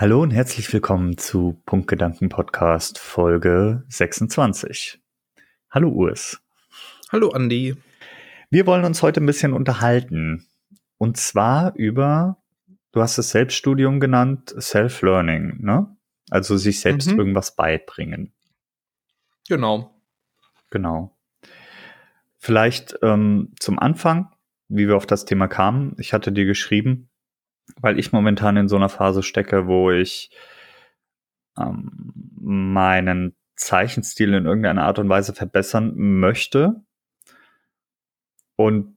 Hallo und herzlich willkommen zu Punktgedanken Podcast Folge 26. Hallo Urs. Hallo Andi. Wir wollen uns heute ein bisschen unterhalten. Und zwar über, du hast es Selbststudium genannt, Self-Learning, ne? Also sich selbst mhm. irgendwas beibringen. Genau. Genau. Vielleicht ähm, zum Anfang, wie wir auf das Thema kamen. Ich hatte dir geschrieben, weil ich momentan in so einer Phase stecke, wo ich ähm, meinen Zeichenstil in irgendeiner Art und Weise verbessern möchte und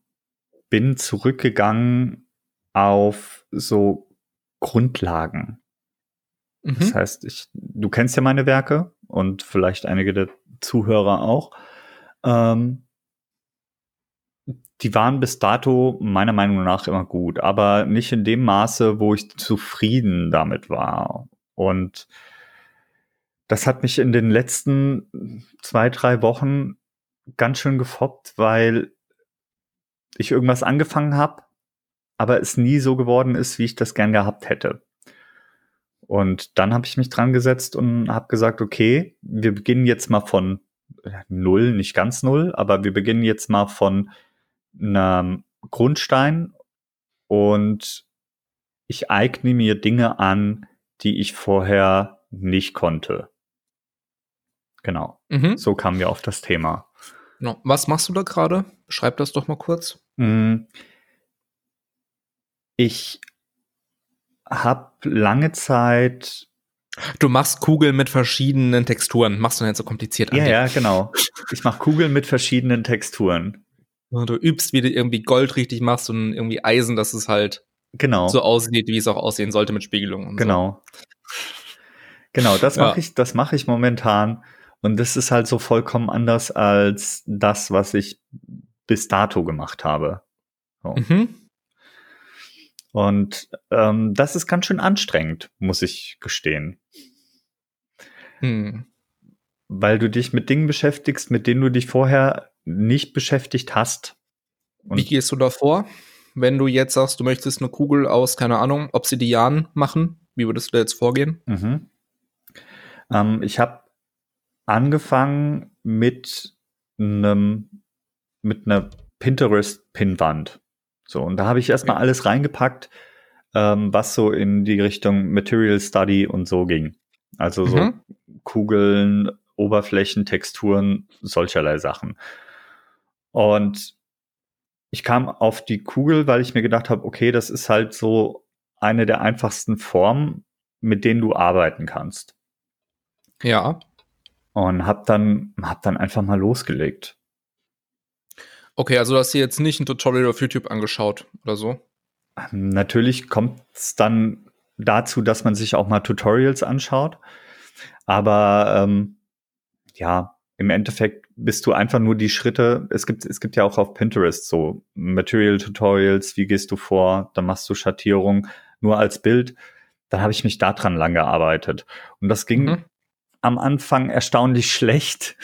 bin zurückgegangen auf so Grundlagen. Mhm. Das heißt, ich, du kennst ja meine Werke und vielleicht einige der Zuhörer auch. Ähm, die waren bis dato meiner Meinung nach immer gut, aber nicht in dem Maße, wo ich zufrieden damit war. Und das hat mich in den letzten zwei, drei Wochen ganz schön gefoppt, weil ich irgendwas angefangen habe, aber es nie so geworden ist, wie ich das gern gehabt hätte. Und dann habe ich mich dran gesetzt und habe gesagt, okay, wir beginnen jetzt mal von null, nicht ganz null, aber wir beginnen jetzt mal von einem Grundstein und ich eigne mir Dinge an, die ich vorher nicht konnte. Genau. Mhm. So kamen wir auf das Thema. Genau. Was machst du da gerade? Beschreib das doch mal kurz. Mm. Ich habe lange Zeit. Du machst Kugeln mit verschiedenen Texturen. Machst du nicht so kompliziert an? Ja, ja, genau. Ich mache Kugeln mit verschiedenen Texturen. Du übst, wie du irgendwie Gold richtig machst und irgendwie Eisen, dass es halt genau. so aussieht, wie es auch aussehen sollte mit Spiegelung. genau. So. Genau, das mache ja. ich, das mache ich momentan. Und das ist halt so vollkommen anders als das, was ich bis dato gemacht habe. So. Mhm. Und ähm, das ist ganz schön anstrengend, muss ich gestehen. Hm. Weil du dich mit Dingen beschäftigst, mit denen du dich vorher nicht beschäftigt hast. Und Wie gehst du da vor, wenn du jetzt sagst, du möchtest eine Kugel aus, keine Ahnung, Obsidian machen? Wie würdest du da jetzt vorgehen? Mhm. Ähm, ich habe angefangen mit einem mit einer Pinterest-Pinwand. So, und da habe ich erstmal alles reingepackt, ähm, was so in die Richtung Material Study und so ging. Also so mhm. Kugeln, Oberflächen, Texturen, solcherlei Sachen. Und ich kam auf die Kugel, weil ich mir gedacht habe, okay, das ist halt so eine der einfachsten Formen, mit denen du arbeiten kannst. Ja. Und hab dann, hab dann einfach mal losgelegt. Okay, also hast du jetzt nicht ein Tutorial auf YouTube angeschaut oder so? Natürlich kommt es dann dazu, dass man sich auch mal Tutorials anschaut. Aber ähm, ja, im Endeffekt bist du einfach nur die Schritte. Es gibt, es gibt ja auch auf Pinterest so Material Tutorials, wie gehst du vor, dann machst du Schattierung nur als Bild. Dann habe ich mich daran lang gearbeitet. Und das ging mhm. am Anfang erstaunlich schlecht.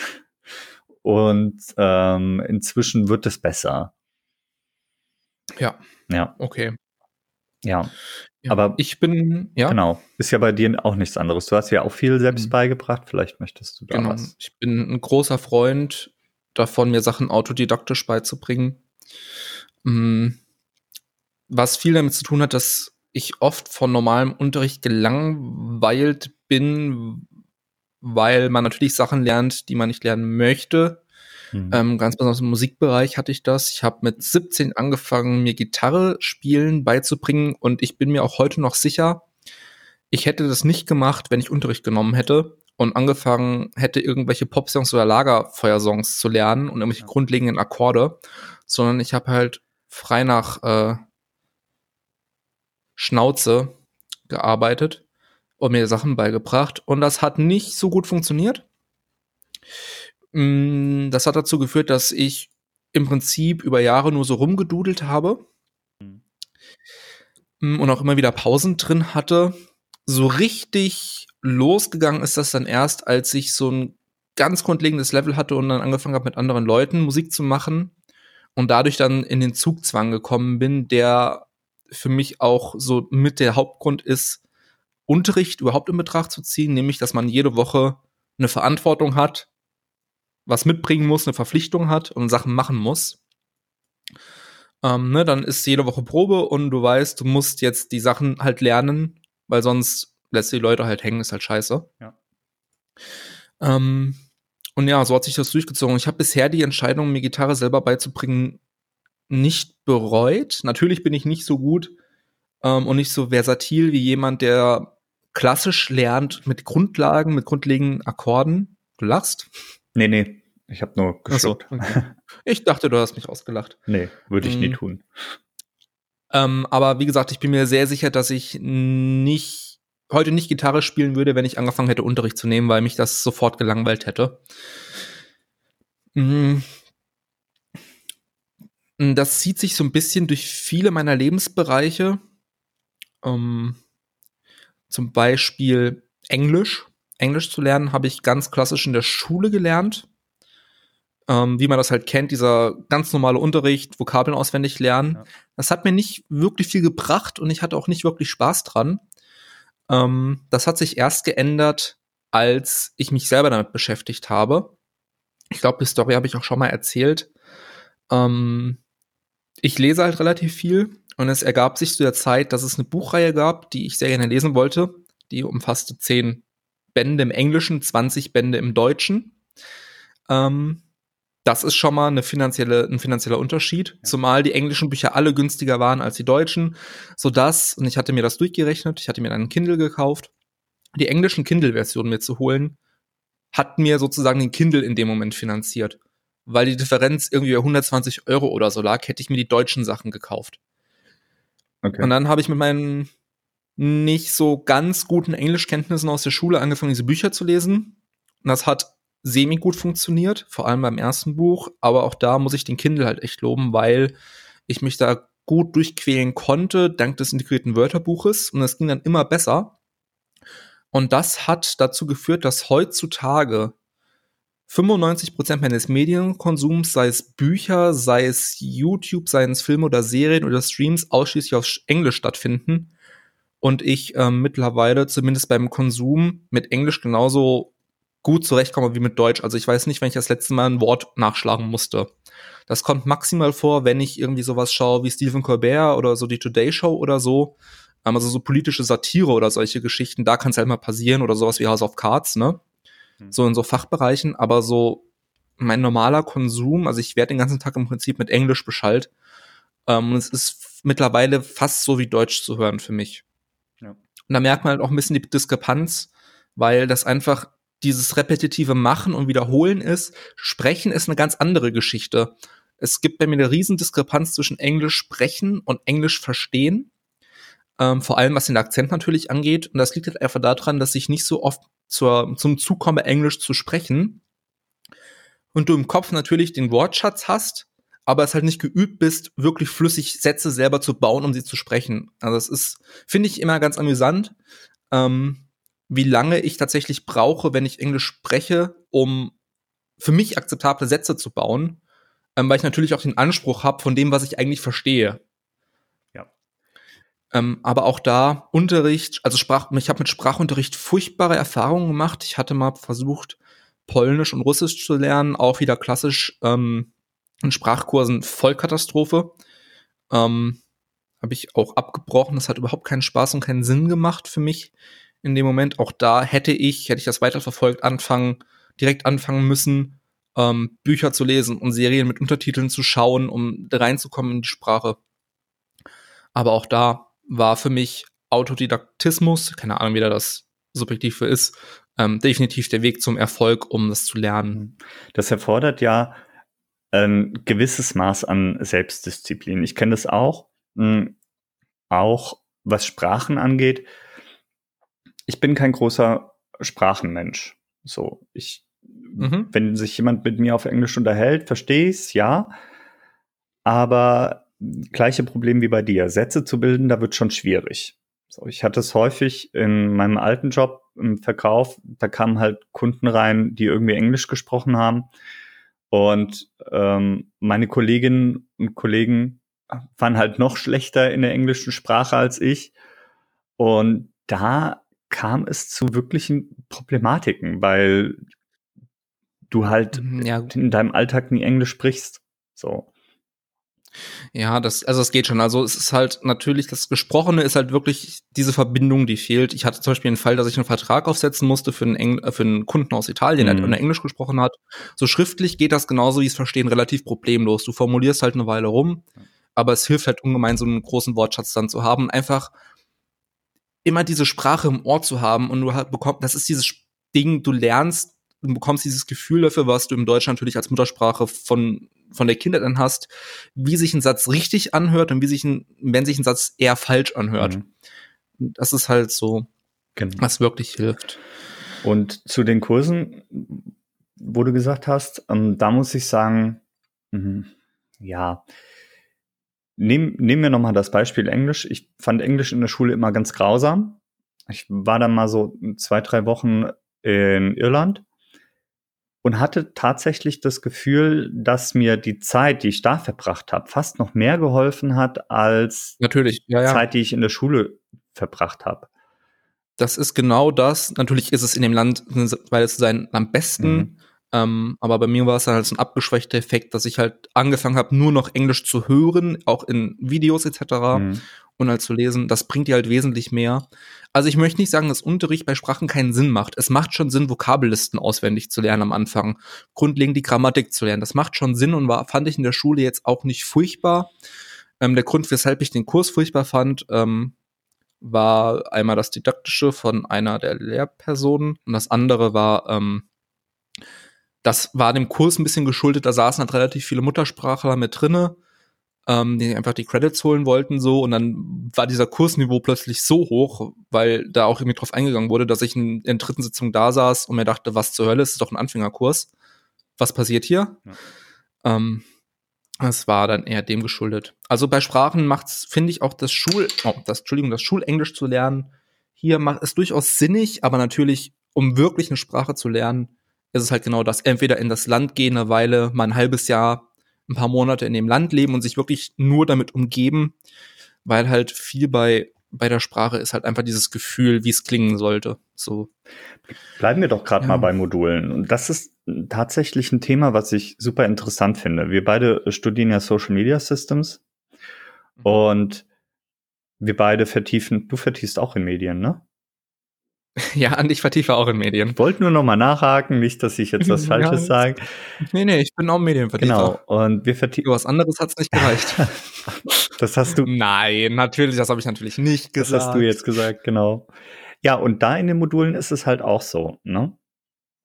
Und ähm, inzwischen wird es besser. Ja. Ja. Okay. Ja. Ja, aber ich bin, ja. Genau. Ist ja bei dir auch nichts anderes. Du hast ja auch viel selbst mhm. beigebracht. Vielleicht möchtest du da genau. was. Ich bin ein großer Freund davon, mir Sachen autodidaktisch beizubringen. Mhm. Was viel damit zu tun hat, dass ich oft von normalem Unterricht gelangweilt bin, weil man natürlich Sachen lernt, die man nicht lernen möchte. Mhm. Ähm, ganz besonders im Musikbereich hatte ich das. Ich habe mit 17 angefangen, mir Gitarre spielen beizubringen und ich bin mir auch heute noch sicher, ich hätte das nicht gemacht, wenn ich Unterricht genommen hätte und angefangen hätte, irgendwelche Pop-Songs oder Lagerfeuersongs zu lernen und irgendwelche ja. grundlegenden Akkorde, sondern ich habe halt frei nach äh, Schnauze gearbeitet und mir Sachen beigebracht und das hat nicht so gut funktioniert. Mm, das hat dazu geführt, dass ich im Prinzip über Jahre nur so rumgedudelt habe mhm. und auch immer wieder Pausen drin hatte. So richtig losgegangen ist das dann erst, als ich so ein ganz grundlegendes Level hatte und dann angefangen habe, mit anderen Leuten Musik zu machen und dadurch dann in den Zugzwang gekommen bin, der für mich auch so mit der Hauptgrund ist, Unterricht überhaupt in Betracht zu ziehen, nämlich dass man jede Woche eine Verantwortung hat, was mitbringen muss, eine Verpflichtung hat und Sachen machen muss. Ähm, ne, dann ist jede Woche Probe und du weißt, du musst jetzt die Sachen halt lernen, weil sonst lässt die Leute halt hängen, ist halt scheiße. Ja. Ähm, und ja, so hat sich das durchgezogen. Ich habe bisher die Entscheidung, mir Gitarre selber beizubringen, nicht bereut. Natürlich bin ich nicht so gut ähm, und nicht so versatil wie jemand, der klassisch lernt mit Grundlagen, mit grundlegenden Akkorden. Du lachst? Nee, nee. Ich habe nur geschluckt. So, okay. Ich dachte, du hast mich ausgelacht. Nee, würde ich Mhm. nie tun. Ähm, aber wie gesagt, ich bin mir sehr sicher, dass ich nicht heute nicht Gitarre spielen würde, wenn ich angefangen hätte, Unterricht zu nehmen, weil mich das sofort gelangweilt hätte. Mm. Das zieht sich so ein bisschen durch viele meiner Lebensbereiche. Ähm, zum Beispiel Englisch. Englisch zu lernen habe ich ganz klassisch in der Schule gelernt. Ähm, wie man das halt kennt, dieser ganz normale Unterricht, Vokabeln auswendig lernen. Ja. Das hat mir nicht wirklich viel gebracht und ich hatte auch nicht wirklich Spaß dran. Ähm, das hat sich erst geändert, als ich mich selber damit beschäftigt habe. Ich glaube, die Story habe ich auch schon mal erzählt. Ähm, ich lese halt relativ viel und es ergab sich zu der Zeit, dass es eine Buchreihe gab, die ich sehr gerne lesen wollte. Die umfasste zehn Bände im Englischen, 20 Bände im Deutschen. Ähm, das ist schon mal eine finanzielle, ein finanzieller Unterschied, Ja. zumal die englischen Bücher alle günstiger waren als die deutschen, sodass, und ich hatte mir das durchgerechnet, ich hatte mir einen Kindle gekauft, die englischen Kindle-Versionen mir zu holen, hat mir sozusagen den Kindle in dem Moment finanziert. Weil die Differenz irgendwie bei 120 Euro oder so lag, hätte ich mir die deutschen Sachen gekauft. Okay. Und dann habe ich mit meinen nicht so ganz guten Englischkenntnissen aus der Schule angefangen, diese Bücher zu lesen. Und das hat semi gut funktioniert, vor allem beim ersten Buch. Aber auch da muss ich den Kindle halt echt loben, weil ich mich da gut durchquälen konnte, dank des integrierten Wörterbuches. Und es ging dann immer besser. Und das hat dazu geführt, dass heutzutage 95% meines Medienkonsums, sei es Bücher, sei es YouTube, seien es Filme oder Serien oder Streams, ausschließlich auf Englisch stattfinden. Und ich ähm, mittlerweile zumindest beim Konsum mit Englisch genauso gut zurechtkomme wie mit Deutsch. Also ich weiß nicht, wenn ich das letzte Mal ein Wort nachschlagen musste. Das kommt maximal vor, wenn ich irgendwie sowas schaue wie Stephen Colbert oder so die Today Show oder so. Ähm, Also so politische Satire oder solche Geschichten, da kann es halt mal passieren oder sowas wie House of Cards, ne? Hm. So in so Fachbereichen, aber so mein normaler Konsum, also ich werde den ganzen Tag im Prinzip mit Englisch beschallt. Ähm, und es ist mittlerweile fast so wie Deutsch zu hören für mich. Ja. Und da merkt man halt auch ein bisschen die Diskrepanz, weil das einfach dieses repetitive Machen und Wiederholen ist. Sprechen ist eine ganz andere Geschichte. Es gibt bei mir eine riesen Diskrepanz zwischen Englisch sprechen und Englisch verstehen. Ähm, vor allem was den Akzent natürlich angeht. Und das liegt halt einfach daran, dass ich nicht so oft zur, zum Zug komme, Englisch zu sprechen. Und du im Kopf natürlich den Wortschatz hast, aber es halt nicht geübt bist, wirklich flüssig Sätze selber zu bauen, um sie zu sprechen. Also das ist, finde ich immer ganz amüsant, ähm, wie lange ich tatsächlich brauche, wenn ich Englisch spreche, um für mich akzeptable Sätze zu bauen, ähm, weil ich natürlich auch den Anspruch habe von dem, was ich eigentlich verstehe. Ja. Ähm, aber auch da Unterricht, also Sprach, ich habe mit Sprachunterricht furchtbare Erfahrungen gemacht. Ich hatte mal versucht, Polnisch und Russisch zu lernen, auch wieder klassisch ähm, in Sprachkursen Vollkatastrophe. Ähm, habe ich auch abgebrochen. Das hat überhaupt keinen Spaß und keinen Sinn gemacht für mich in dem Moment. Auch da hätte ich, hätte ich das weiterverfolgt, anfangen, direkt anfangen müssen, ähm, Bücher zu lesen und Serien mit Untertiteln zu schauen, um reinzukommen in die Sprache. Aber auch da war für mich Autodidaktismus, keine Ahnung, wie da das subjektiv für ist, ähm, definitiv der Weg zum Erfolg, um das zu lernen. Das erfordert ja ein gewisses Maß an Selbstdisziplin. Ich kenne das auch, mh, auch was Sprachen angeht. Ich bin kein großer Sprachenmensch. So, ich, Mhm. wenn sich jemand mit mir auf Englisch unterhält, verstehe ich es, ja. Aber gleiche Problem wie bei dir. Sätze zu bilden, da wird schon schwierig. So, ich hatte es häufig in meinem alten Job im Verkauf, da kamen halt Kunden rein, die irgendwie Englisch gesprochen haben. Und ähm, meine Kolleginnen und Kollegen waren halt noch schlechter in der englischen Sprache als ich. Und da kam es zu wirklichen Problematiken, weil du halt Mhm, ja. in deinem Alltag nie Englisch sprichst. So. Ja, das, also es geht schon. Also es ist halt natürlich, das Gesprochene ist halt wirklich diese Verbindung, die fehlt. Ich hatte zum Beispiel einen Fall, dass ich einen Vertrag aufsetzen musste für einen, Engl für einen Kunden aus Italien, Mhm. der der Englisch gesprochen hat. So schriftlich geht das genauso wie es verstehen relativ problemlos. Du formulierst halt eine Weile rum, aber es hilft halt ungemein, so einen großen Wortschatz dann zu haben. Einfach immer diese Sprache im Ohr zu haben und du halt bekommst, das ist dieses Ding, du lernst, du bekommst dieses Gefühl dafür, was du im Deutschen natürlich als Muttersprache von, von der Kindheit an hast, wie sich ein Satz richtig anhört und wie sich ein, wenn sich ein Satz eher falsch anhört. Mhm. Das ist halt so, Genau. was wirklich hilft. Und zu den Kursen, wo du gesagt hast, ähm, da muss ich sagen, mhm, ja, nehm, nehmen wir nochmal das Beispiel Englisch. Ich fand Englisch in der Schule immer ganz grausam. Ich war dann mal so zwei, drei Wochen in Irland und hatte tatsächlich das Gefühl, dass mir die Zeit, die ich da verbracht habe, fast noch mehr geholfen hat als Natürlich, ja, ja. Zeit, die ich in der Schule verbracht habe. Das ist genau das. Natürlich ist es in dem Land, weil es sein am besten. Mhm. Ähm, aber bei mir war es dann halt so ein abgeschwächter Effekt, dass ich halt angefangen habe, nur noch Englisch zu hören, auch in Videos etc. Mhm. und halt zu lesen. Das bringt dir halt wesentlich mehr. Also ich möchte nicht sagen, dass Unterricht bei Sprachen keinen Sinn macht. Es macht schon Sinn, Vokabellisten auswendig zu lernen am Anfang, grundlegend die Grammatik zu lernen. Das macht schon Sinn und war, fand ich in der Schule jetzt auch nicht furchtbar. Ähm, der Grund, weshalb ich den Kurs furchtbar fand, ähm, war einmal das Didaktische von einer der Lehrpersonen und das andere war, ähm, das war dem Kurs ein bisschen geschuldet, da saßen halt relativ viele Muttersprachler mit drinne, ähm, die einfach die Credits holen wollten so und dann war dieser Kursniveau plötzlich so hoch, weil da auch irgendwie drauf eingegangen wurde, dass ich in, der dritten Sitzung da saß und mir dachte, was zur Hölle, das ist doch ein Anfängerkurs. Was passiert hier? Ja. Ähm, es war dann eher dem geschuldet. Also bei Sprachen macht's, finde ich, auch das Schul, oh, das, Entschuldigung, das Schulenglisch zu lernen, hier macht es durchaus sinnig, aber natürlich, um wirklich eine Sprache zu lernen, ist es halt genau das. Entweder in das Land gehen, eine Weile, mal ein halbes Jahr, ein paar Monate in dem Land leben und sich wirklich nur damit umgeben, weil halt viel bei, bei der Sprache ist halt einfach dieses Gefühl, wie es klingen sollte. So. Bleiben wir doch gerade Ja. mal bei Modulen. Und das ist tatsächlich ein Thema, was ich super interessant finde. Wir beide studieren ja Social Media Systems und wir beide vertiefen, du vertiefst auch in Medien, ne? Ja, und ich vertiefe auch in Medien. Ich wollte nur noch mal nachhaken, nicht, dass ich jetzt was Ja, Falsches ist- sage. Nee, nee, ich bin auch Medienvertiefer. Genau. Und wir vertiefen, was anderes hat's nicht gereicht. das hast du, Nein, natürlich, das habe ich natürlich nicht das gesagt. hast du jetzt gesagt, genau. Ja, und da in den Modulen ist es halt auch so, ne?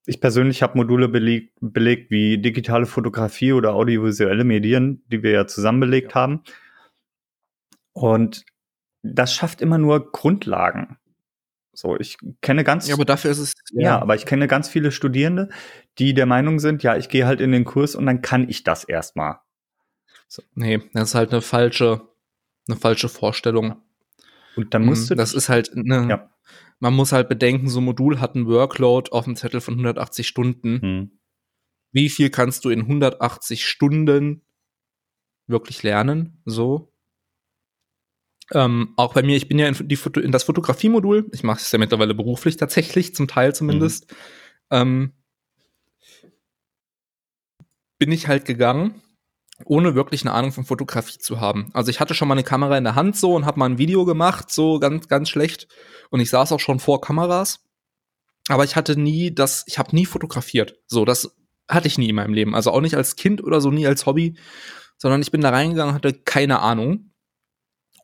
Ich persönlich habe Module belegt, belegt wie digitale Fotografie oder audiovisuelle Medien, die wir ja zusammen belegt haben. Und das schafft immer nur Grundlagen. So, ich kenne ganz, Ja, aber dafür ist es. ja, aber ich kenne ganz viele Studierende, die der Meinung sind, ja, ich gehe halt in den Kurs und dann kann ich das erstmal. Nee, das ist halt eine falsche, eine falsche Vorstellung. Und dann musst du Mhm, das ist halt, ne, Ja. man muss halt bedenken, so ein Modul hat einen Workload auf dem Zettel von 180 Stunden. Hm. Wie viel kannst du in 180 Stunden wirklich lernen? So. Ähm, auch bei mir, ich bin ja in, die Foto, in das Fotografiemodul, ich mache es ja mittlerweile beruflich tatsächlich, zum Teil zumindest, ähm, bin ich halt gegangen, ohne wirklich eine Ahnung von Fotografie zu haben. Also ich hatte schon mal eine Kamera in der Hand so und habe mal ein Video gemacht, so ganz, ganz schlecht. Und ich saß auch schon vor Kameras. Aber ich hatte nie das, ich habe nie fotografiert. So, das hatte ich nie in meinem Leben. Also auch nicht als Kind oder so, nie als Hobby, sondern ich bin da reingegangen, hatte keine Ahnung.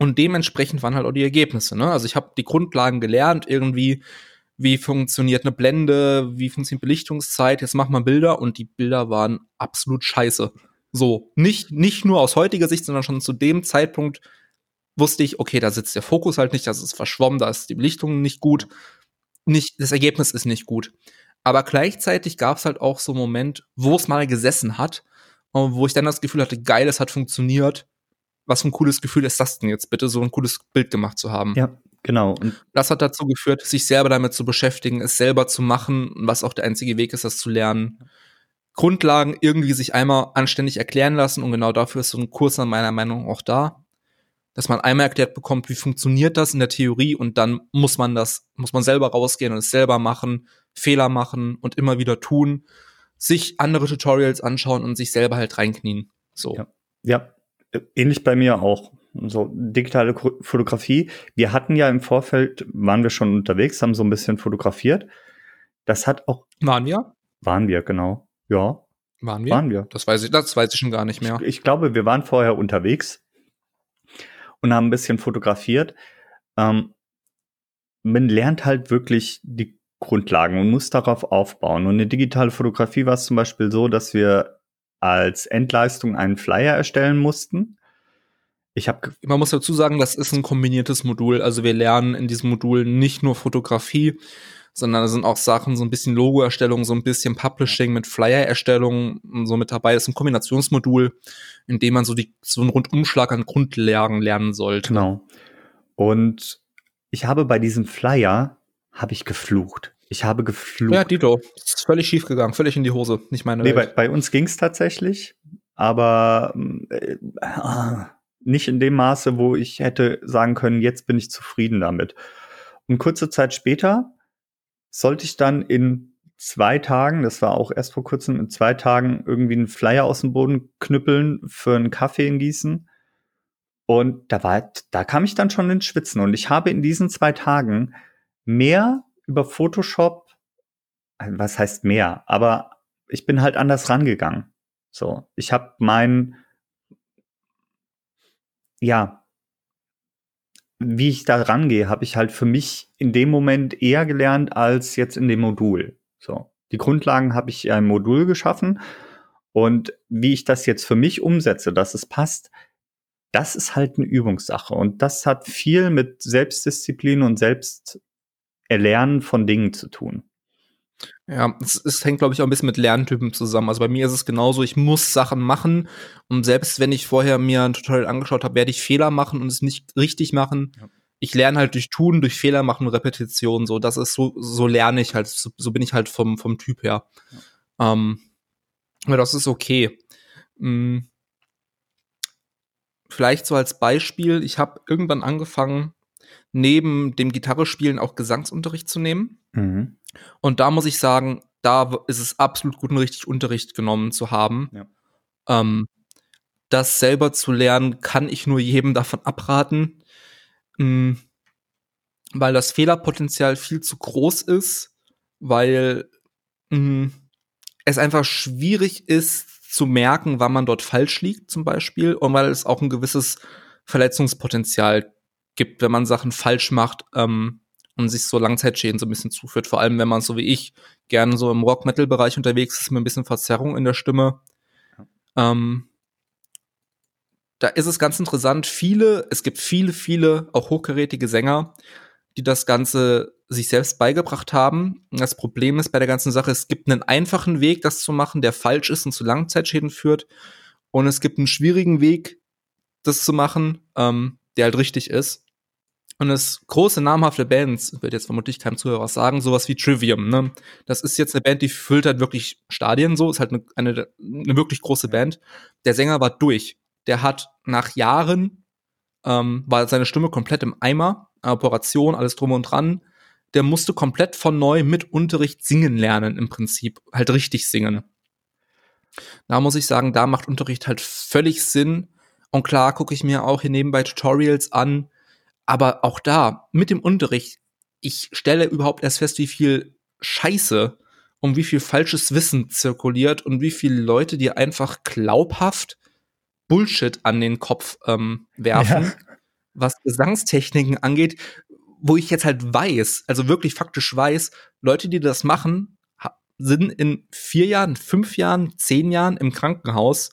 Und dementsprechend waren halt auch die Ergebnisse. Ne? Also ich habe die Grundlagen gelernt, irgendwie, wie funktioniert eine Blende, wie funktioniert Belichtungszeit, jetzt mach mal Bilder und die Bilder waren absolut scheiße. So, nicht, nicht nur aus heutiger Sicht, sondern schon zu dem Zeitpunkt wusste ich, okay, da sitzt der Fokus halt nicht, das ist verschwommen, da ist die Belichtung nicht gut, nicht, das Ergebnis ist nicht gut. Aber gleichzeitig gab es halt auch so einen Moment, wo es mal gesessen hat, und wo ich dann das Gefühl hatte, geil, es hat funktioniert. Was für ein cooles Gefühl ist das denn jetzt bitte, so ein cooles Bild gemacht zu haben? Ja, genau. Und Das hat dazu geführt, sich selber damit zu beschäftigen, es selber zu machen, was auch der einzige Weg ist, das zu lernen. Grundlagen irgendwie sich einmal anständig erklären lassen und genau dafür ist so ein Kurs an meiner Meinung nach auch da. dass man einmal erklärt bekommt, wie funktioniert das in der Theorie und dann muss man das, muss man selber rausgehen und es selber machen, Fehler machen und immer wieder tun, sich andere Tutorials anschauen und sich selber halt reinknien. So. Ja, ja. Ähnlich bei mir auch. So digitale Fotografie. Wir hatten ja im Vorfeld, waren wir schon unterwegs, haben so ein bisschen fotografiert. Das hat auch. Waren wir? Waren wir, genau. Ja. Waren wir? Waren wir. Das weiß ich, das weiß ich schon gar nicht mehr. Ich, ich glaube, wir waren vorher unterwegs und haben ein bisschen fotografiert. Ähm, man lernt halt wirklich die Grundlagen und muss darauf aufbauen. Und in digitale Fotografie war es zum Beispiel so, dass wir als Endleistung einen Flyer erstellen mussten. Ich habe Man muss dazu sagen, das ist ein kombiniertes Modul. Also wir lernen in diesem Modul nicht nur Fotografie, sondern da sind auch Sachen, so ein bisschen Logo-Erstellung, so ein bisschen Publishing mit Flyer-Erstellung und so mit dabei. Das ist ein Kombinationsmodul, in dem man so, die, so einen Rundumschlag an Grundlagen lernen sollte. Genau. Und ich habe bei diesem Flyer, habe ich geflucht. Ich habe geflucht. Ja, Dito, ist völlig schief gegangen, völlig in die Hose, nicht meine nee. Bei, bei uns ging es tatsächlich, aber äh, nicht in dem Maße, wo ich hätte sagen können, jetzt bin ich zufrieden damit. Und kurze Zeit später sollte ich dann in zwei Tagen, das war auch erst vor kurzem, in zwei Tagen irgendwie einen Flyer aus dem Boden knüppeln für einen Kaffee in Gießen. Und da war, da kam ich dann schon ins Schwitzen. Und ich habe in diesen zwei Tagen mehr über Photoshop, also was heißt mehr, aber ich bin halt anders rangegangen. So, ich habe mein, ja, wie ich da rangehe, habe ich halt für mich in dem Moment eher gelernt als jetzt in dem Modul. So. Die Grundlagen habe ich im Modul geschaffen und wie ich das jetzt für mich umsetze, dass es passt, das ist halt eine Übungssache und das hat viel mit Selbstdisziplin und Selbsterlernen von Dingen zu tun. Ja, es, es hängt, glaube ich, auch ein bisschen mit Lerntypen zusammen. Also bei mir ist es genauso, ich muss Sachen machen und selbst wenn ich vorher mir ein Tutorial angeschaut habe, werde ich Fehler machen und es nicht richtig machen. Ja. Ich lerne halt durch Tun, durch Fehler machen Repetition. So, das ist so, so lerne ich halt, so, so bin ich halt vom, vom Typ her. Ja. Ähm, aber das ist okay. Hm. Vielleicht so als Beispiel, ich habe irgendwann angefangen, neben dem Gitarrespielen auch Gesangsunterricht zu nehmen. Mhm. Und da muss ich sagen, da ist es absolut gut, einen richtig Unterricht genommen zu haben. Ja. Ähm, das selber zu lernen, kann ich nur jedem davon abraten, mh, hm, weil das Fehlerpotenzial viel zu groß ist, weil mh, hm, es einfach schwierig ist zu merken, wann man dort falsch liegt, zum Beispiel, und weil es auch ein gewisses Verletzungspotenzial gibt, wenn man Sachen falsch macht. Ähm, und sich so Langzeitschäden so ein bisschen zuführt. Vor allem, wenn man so wie ich gerne so im Rock-Metal-Bereich unterwegs ist, mit ein bisschen Verzerrung in der Stimme. Ja. Ähm, da ist es ganz interessant. Viele, es gibt viele, viele auch hochkarätige Sänger, die das Ganze sich selbst beigebracht haben. Das Problem ist bei der ganzen Sache, es gibt einen einfachen Weg, das zu machen, der falsch ist und zu Langzeitschäden führt. Und es gibt einen schwierigen Weg, das zu machen, ähm, der halt richtig ist. Und es große namhafte Bands, wird jetzt vermutlich keinem Zuhörer sagen, sowas wie Trivium, ne? Das ist jetzt eine Band, die füllt halt wirklich Stadien so, ist halt eine, eine, eine wirklich große Band. Der Sänger war durch. Der hat nach Jahren, ähm, war seine Stimme komplett im Eimer, Operation, alles drum und dran. Der musste komplett von neu mit Unterricht singen lernen, im Prinzip. Halt richtig singen. Da muss ich sagen, da macht Unterricht halt völlig Sinn. Und klar gucke ich mir auch hier nebenbei Tutorials an, aber auch da, mit dem Unterricht, ich stelle überhaupt erst fest, wie viel Scheiße und wie viel falsches Wissen zirkuliert und wie viele Leute dir einfach glaubhaft Bullshit an den Kopf ähm, werfen, ja. was Gesangstechniken angeht, wo ich jetzt halt weiß, also wirklich faktisch weiß, Leute, die das machen, sind in vier Jahren, fünf Jahren, zehn Jahren im Krankenhaus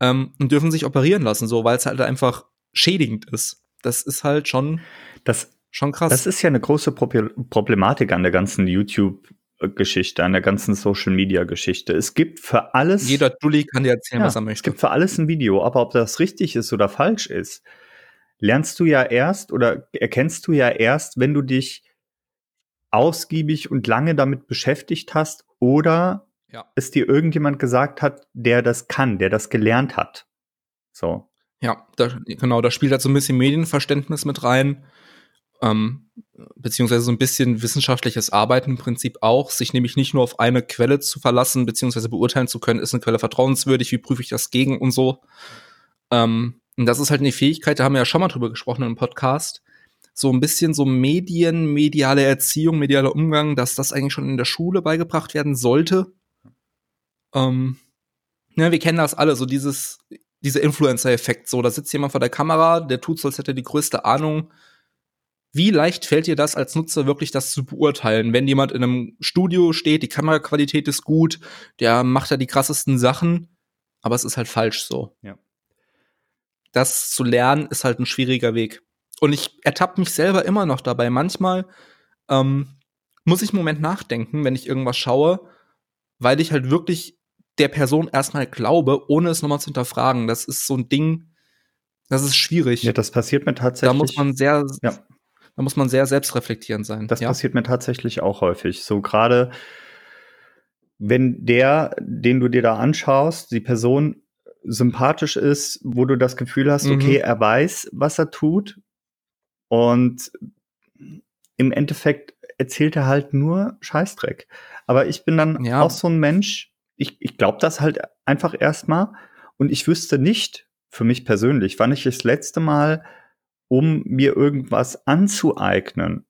ähm, und dürfen sich operieren lassen, so weil es halt einfach schädigend ist das ist halt schon, das, schon krass. Das ist ja eine große Problematik an der ganzen YouTube Geschichte, an der ganzen Social Media Geschichte. Es gibt für alles. Jeder Dulli kann dir erzählen, ja, was er möchte. Es gibt für alles ein Video, aber ob das richtig ist oder falsch ist, lernst du ja erst oder erkennst du ja erst, wenn du dich ausgiebig und lange damit beschäftigt hast oder ja. es dir irgendjemand gesagt hat, der das kann, der das gelernt hat. So. Ja, da, genau, da spielt halt so ein bisschen Medienverständnis mit rein. Ähm, beziehungsweise so ein bisschen wissenschaftliches Arbeiten im Prinzip auch, sich nämlich nicht nur auf eine Quelle zu verlassen, beziehungsweise beurteilen zu können, ist eine Quelle vertrauenswürdig, wie prüfe ich das gegen und so. Ähm, und das ist halt eine Fähigkeit, da haben wir ja schon mal drüber gesprochen im Podcast, so ein bisschen so Medien, mediale Erziehung, medialer Umgang, dass das eigentlich schon in der Schule beigebracht werden sollte. Ähm, ja, wir kennen das alle, so dieses, dieser Influencer-Effekt, so, da sitzt jemand vor der Kamera, der tut so, als hätte er die größte Ahnung, wie leicht fällt dir das als Nutzer wirklich, das zu beurteilen? Wenn jemand in einem Studio steht, die Kameraqualität ist gut, der macht da die krassesten Sachen, aber es ist halt falsch so. Ja. Das zu lernen ist halt ein schwieriger Weg. Und ich ertappe mich selber immer noch dabei. Manchmal ähm, muss ich einen Moment nachdenken, wenn ich irgendwas schaue, weil ich halt wirklich der Person erstmal glaube, ohne es nochmal zu hinterfragen. Das ist so ein Ding, das ist schwierig. Ja, das passiert mir tatsächlich. Da muss man sehr, ja. Da muss man sehr selbstreflektierend sein. Das ja? passiert mir tatsächlich auch häufig. So gerade, wenn der, den du dir da anschaust, die Person sympathisch ist, wo du das Gefühl hast, mhm. okay, er weiß, was er tut. Und im Endeffekt erzählt er halt nur Scheißdreck. Aber ich bin dann ja. auch so ein Mensch, ich, ich glaube das halt einfach erstmal. Und ich wüsste nicht, für mich persönlich, wann ich das letzte Mal um mir irgendwas anzueignen,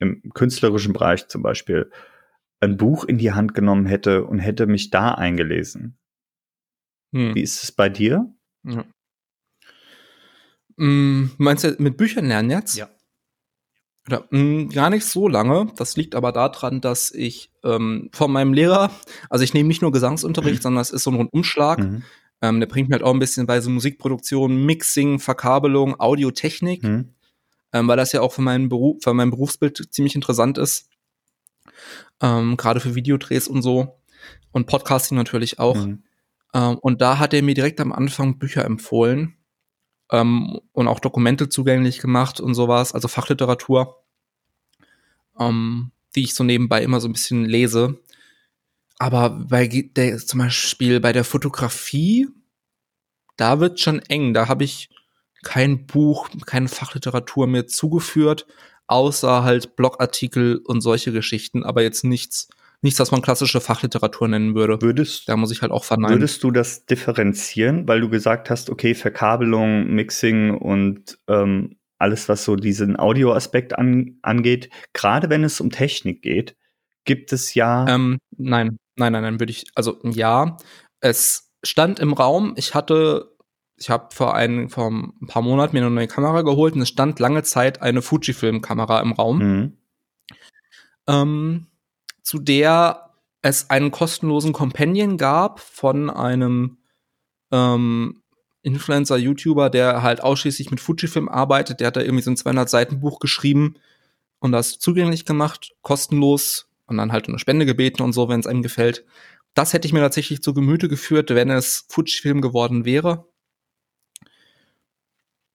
im künstlerischen Bereich zum Beispiel, ein Buch in die Hand genommen hätte und hätte mich da eingelesen. Hm. Wie ist es bei dir? Ja. Mm, meinst du mit Büchern lernen jetzt? Ja. Oder, mh, mm, gar nicht so lange. Das liegt aber daran, dass ich ähm, von meinem Lehrer, also ich nehme nicht nur Gesangsunterricht, mhm. sondern es ist so ein Rundumschlag. Mhm. Ähm, der bringt mir halt auch ein bisschen bei so Musikproduktion, Mixing, Verkabelung, Audiotechnik, mhm. ähm, weil das ja auch für meinen Beruf, für mein Berufsbild ziemlich interessant ist. Ähm, Gerade für Videodrehs und so. Und Podcasting natürlich auch. Mhm. Ähm, und da hat er mir direkt am Anfang Bücher empfohlen ähm, und auch Dokumente zugänglich gemacht und sowas, also Fachliteratur, ähm, die ich so nebenbei immer so ein bisschen lese. Aber bei der, zum Beispiel bei der Fotografie, da wird schon eng. Da habe ich kein Buch, keine Fachliteratur mehr zugeführt, außer halt Blogartikel und solche Geschichten, aber jetzt nichts, nichts, was man klassische Fachliteratur nennen würde. Würdest, da muss ich halt auch verneinen. Würdest du das differenzieren, weil du gesagt hast, okay, Verkabelung, Mixing und ähm, alles, was so diesen Audioaspekt an, angeht, gerade wenn es um Technik geht, gibt es ja. Ähm, nein. Nein, nein, nein, würde ich, also ja, es stand im Raum, ich hatte, ich habe vor, ein, vor ein paar Monaten mir eine neue Kamera geholt und es stand lange Zeit eine Fujifilm-Kamera im Raum, mhm. ähm, zu der es einen kostenlosen Companion gab von einem ähm, Influencer, YouTuber, der halt ausschließlich mit Fujifilm arbeitet. Der hat da irgendwie so ein 200 Seiten Buch geschrieben und das zugänglich gemacht, kostenlos und dann halt eine Spende gebeten und so, wenn es einem gefällt. Das hätte ich mir tatsächlich zu Gemüte geführt, wenn es Fujifilm geworden wäre.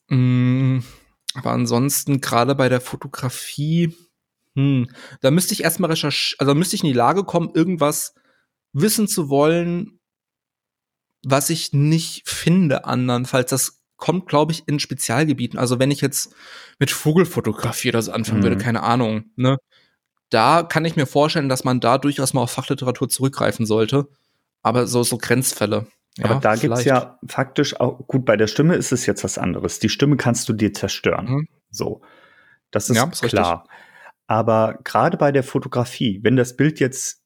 Mm, aber ansonsten, gerade bei der Fotografie, hm, da müsste ich erstmal recherchieren, also müsste ich in die Lage kommen, irgendwas wissen zu wollen, was ich nicht finde andernfalls. Das kommt, glaube ich, in Spezialgebieten. Also wenn ich jetzt mit Vogelfotografie so anfangen mhm. würde, keine Ahnung, ne? da kann ich mir vorstellen, dass man da durchaus mal auf Fachliteratur zurückgreifen sollte. Aber so, so Grenzfälle. Ja, Aber da gibt es ja faktisch auch, gut, bei der Stimme ist es jetzt was anderes. Die Stimme kannst du dir zerstören. Mhm. So. Das ist, ja, ist klar. Richtig. Aber gerade bei der Fotografie, wenn das Bild jetzt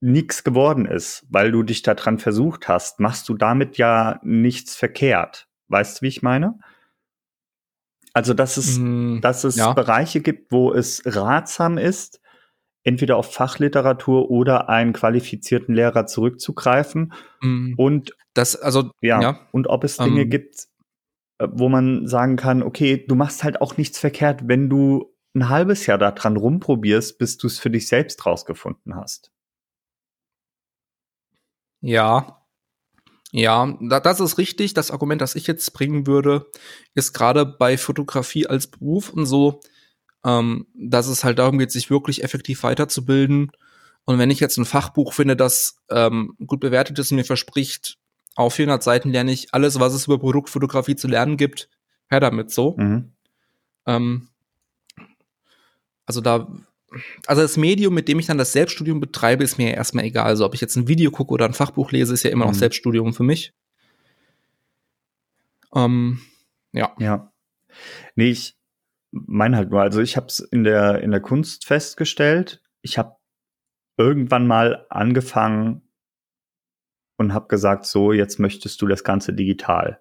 nichts geworden ist, weil du dich daran versucht hast, machst du damit ja nichts verkehrt. Weißt du, wie ich meine? Also, dass es, mm, dass es ja. Bereiche gibt, wo es ratsam ist, entweder auf Fachliteratur oder einen qualifizierten Lehrer zurückzugreifen. Mm, und das, also, ja, ja. und ob es Dinge ähm. gibt, äh, wo man sagen kann, okay, du machst halt auch nichts verkehrt, wenn du ein halbes Jahr daran rumprobierst, bis du es für dich selbst rausgefunden hast. Ja, ja, das ist richtig. Das Argument, das ich jetzt bringen würde, ist gerade bei Fotografie als Beruf und so, ähm, dass es halt darum geht, sich wirklich effektiv weiterzubilden. Und wenn ich jetzt ein Fachbuch finde, das ähm, gut bewertet ist und mir verspricht, Auf 400 Seiten lerne ich alles, was es über Produktfotografie zu lernen gibt. Her damit so. Mhm. Ähm, also da, also das Medium, mit dem ich dann das Selbststudium betreibe, ist mir erstmal egal. Also ob ich jetzt ein Video gucke oder ein Fachbuch lese, ist ja immer noch Mhm. Selbststudium für mich. Ähm, ja. Ja. Nee, ich meine halt nur, also ich habe es in der, in der Kunst festgestellt. Ich habe irgendwann mal angefangen und habe gesagt, so, jetzt möchtest du das Ganze digital.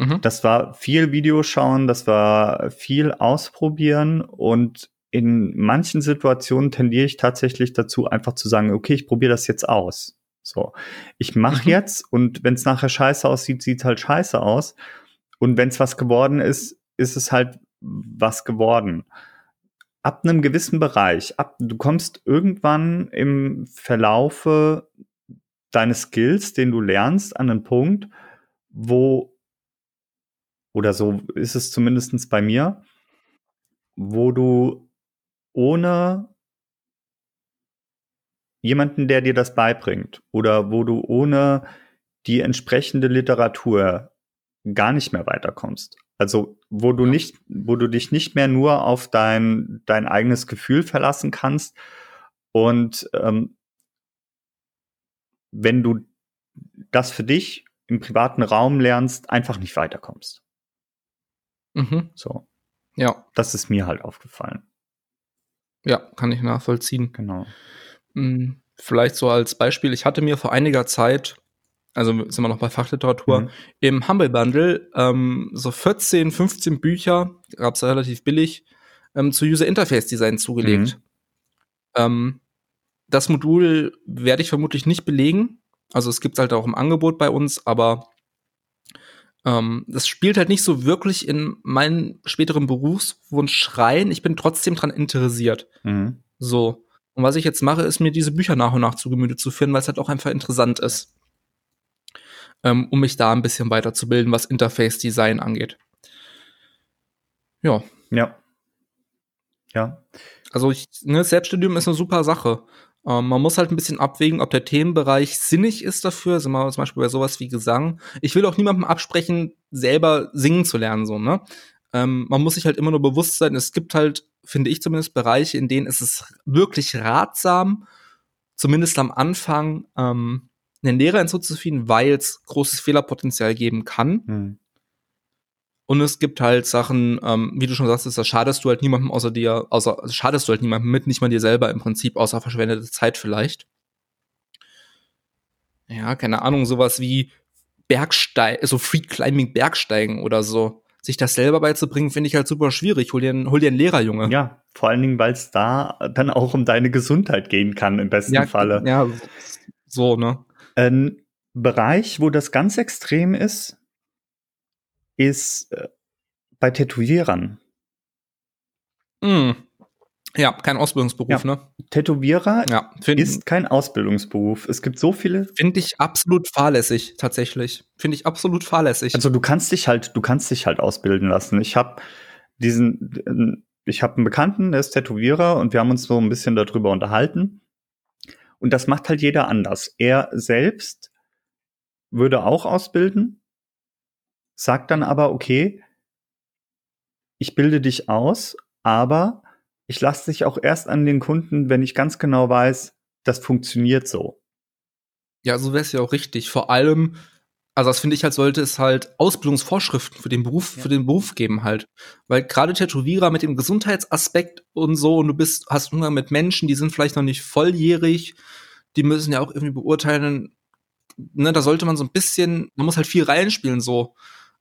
Mhm. Das war viel Videoschauen, das war viel ausprobieren und in manchen Situationen tendiere ich tatsächlich dazu, einfach zu sagen, okay, ich probiere das jetzt aus. So, ich mache Mhm. jetzt und wenn es nachher scheiße aussieht, sieht es halt scheiße aus. Und wenn es was geworden ist, ist es halt was geworden. Ab einem gewissen Bereich, ab, du kommst irgendwann im Verlaufe deines Skills, den du lernst, an einen Punkt, wo, oder so ist es zumindestens bei mir, wo du ohne jemanden, der dir das beibringt, oder wo du ohne die entsprechende Literatur gar nicht mehr weiterkommst. Also, wo du nicht, wo du dich nicht mehr nur auf dein, dein eigenes Gefühl verlassen kannst und ähm, wenn du das für dich im privaten Raum lernst, einfach nicht weiterkommst. Mhm. So, Ja, das ist mir halt aufgefallen. ja, kann ich nachvollziehen. Genau. Hm, Vielleicht so als Beispiel, ich hatte mir vor einiger Zeit, also sind wir noch bei Fachliteratur, Mhm. im Humble Bundle ähm, so 14, 15 Bücher, gab es relativ billig, ähm, zu User Interface Design zugelegt. Mhm. Ähm, das Modul werde ich vermutlich nicht belegen. Also es gibt halt auch im Angebot bei uns, aber ähm, das spielt halt nicht so wirklich in meinen späteren Berufswunsch rein. Ich bin trotzdem dran interessiert. Mhm. So. Und was ich jetzt mache, ist mir diese Bücher nach und nach zu Gemüte zu führen, weil es halt auch einfach interessant ist. Ähm, um mich da ein bisschen weiterzubilden, was Interface Design angeht. Ja, Ja. Ja. also ich, ne, Selbststudium ist eine super Sache. Ähm, man muss halt ein bisschen abwägen, ob der Themenbereich sinnig ist dafür. Sind wir zum Beispiel bei sowas wie Gesang. Ich will auch niemandem absprechen, selber singen zu lernen, so, ne? Ähm, man muss sich halt immer nur bewusst sein, es gibt halt, finde ich zumindest, Bereiche, in denen ist es wirklich ratsam, zumindest am Anfang, ähm, einen Lehrer hinzuzufügen, weil es großes Fehlerpotenzial geben kann. Mhm. Und es gibt halt Sachen, ähm, wie du schon sagst, da schadest du halt niemandem außer dir, außer also schadest du halt niemandem mit, nicht mal dir selber im Prinzip, außer verschwendete Zeit vielleicht. Ja, keine Ahnung, sowas wie Bergsteigen, so Free Climbing Bergsteigen oder so. Sich das selber beizubringen, finde ich halt super schwierig. Hol dir, einen- hol dir einen Lehrer, Junge. Ja, vor allen Dingen, weil es da dann auch um deine Gesundheit gehen kann, im besten ja, Falle. ja, so, ne? Ein Bereich, wo das ganz extrem ist, ist äh, bei Tätowierern. Mm. Ja, kein Ausbildungsberuf, Ja. ne? Tätowierer Ja, finde ist kein Ausbildungsberuf. Es gibt so viele. find ich absolut fahrlässig, tatsächlich. Finde ich absolut fahrlässig. Also du kannst dich halt, du kannst dich halt ausbilden lassen. Ich habe diesen, ich habe einen Bekannten, der ist Tätowierer und wir haben uns so ein bisschen darüber unterhalten. Und das macht halt jeder anders. Er selbst würde auch ausbilden, sagt dann aber, okay, ich bilde dich aus, aber ich lasse dich auch erst an den Kunden, wenn ich ganz genau weiß, das funktioniert so. Ja, so wäre es ja auch richtig. Vor allem, also das finde ich halt, sollte es halt Ausbildungsvorschriften für den Beruf, Ja. für den Beruf geben halt. Weil gerade Tätowierer mit dem Gesundheitsaspekt und so, und du bist, hast Umgang mit Menschen, die sind vielleicht noch nicht volljährig, die müssen ja auch irgendwie beurteilen, ne, da sollte man so ein bisschen, man muss halt viel reinspielen, so,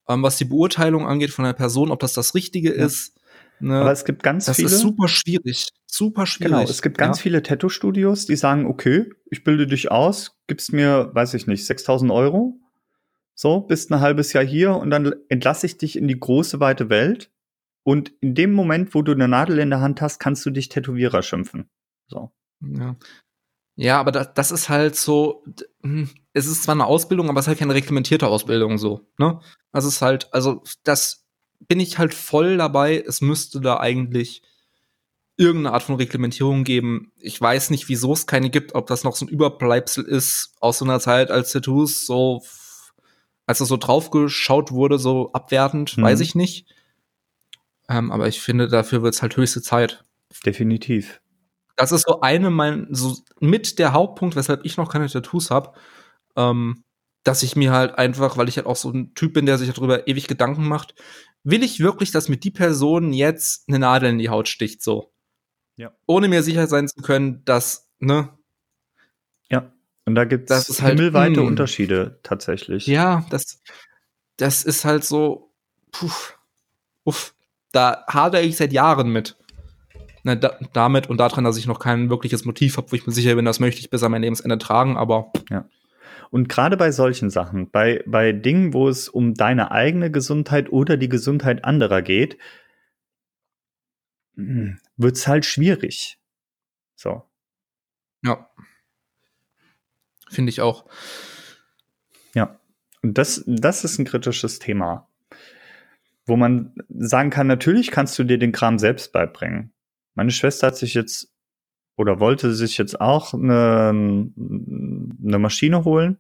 ähm, was die Beurteilung angeht von einer Person, ob das das Richtige Ja. ist. Ne? Aber es gibt ganz das viele. ist super schwierig. Super schwierig. Genau, es gibt ganz ja. viele Tattoo-Studios, die sagen, okay, ich bilde dich aus, gibst mir, weiß ich nicht, 6000 Euro. So, bist ein halbes Jahr hier und dann entlasse ich dich in die große, weite Welt. Und in dem Moment, wo du eine Nadel in der Hand hast, kannst du dich Tätowierer schimpfen. So. Ja. Ja, aber das, das ist halt so, hm, es ist zwar eine Ausbildung, aber es ist halt keine reglementierte Ausbildung so, ne? Also es ist halt, also das bin ich halt voll dabei, es müsste da eigentlich irgendeine Art von Reglementierung geben. Ich weiß nicht, wieso es keine gibt, ob das noch so ein Überbleibsel ist aus so einer Zeit, als Tattoos so, als das so draufgeschaut wurde, so abwertend, mhm. weiß ich nicht. Ähm, aber ich finde, dafür wird es halt höchste Zeit. Definitiv. Das ist so eine mein, so mit der Hauptpunkt, weshalb ich noch keine Tattoos habe. Ähm, dass ich mir halt einfach, weil ich halt auch so ein Typ bin, der sich darüber ewig Gedanken macht, will ich wirklich, dass mir die Person jetzt eine Nadel in die Haut sticht, so. Ja. Ohne mir sicher sein zu können, dass, ne? Ja. Und da gibt es halt, himmelweite mh. Hm. Unterschiede tatsächlich. Ja, das, das ist halt so, puh, uff, da hadere ich seit Jahren mit. Ne, da, damit und daran, dass ich noch kein wirkliches Motiv habe, wo ich mir sicher bin, das möchte ich bis an mein Lebensende tragen, aber. Ja. Und gerade bei solchen Sachen, bei, bei Dingen, wo es um deine eigene Gesundheit oder die Gesundheit anderer geht, hm, wird es halt schwierig. So. Ja. Finde ich auch. Ja. Und das, das ist ein kritisches Thema. Wo man sagen kann, natürlich kannst du dir den Kram selbst beibringen. Meine Schwester hat sich jetzt oder wollte sich jetzt auch eine, eine Maschine holen.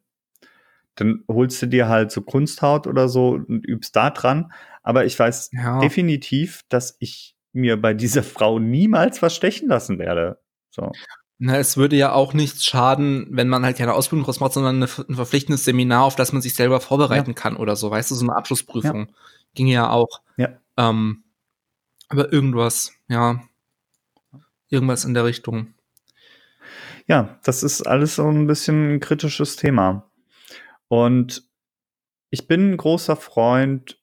Dann holst du dir halt so Kunsthaut oder so und übst da dran. Aber ich weiß ja. definitiv, dass ich mir bei dieser Frau niemals was stechen lassen werde. So. Na, es würde ja auch nichts schaden, wenn man halt keine Ausbildung draus macht, sondern eine, ein verpflichtendes Seminar, auf das man sich selber vorbereiten ja. kann oder so. Weißt du, so eine Abschlussprüfung ja. ging ja auch. Ja. Ähm, aber irgendwas, ja. Irgendwas in der Richtung. Ja, das ist alles so ein bisschen ein kritisches Thema. Und ich bin ein großer Freund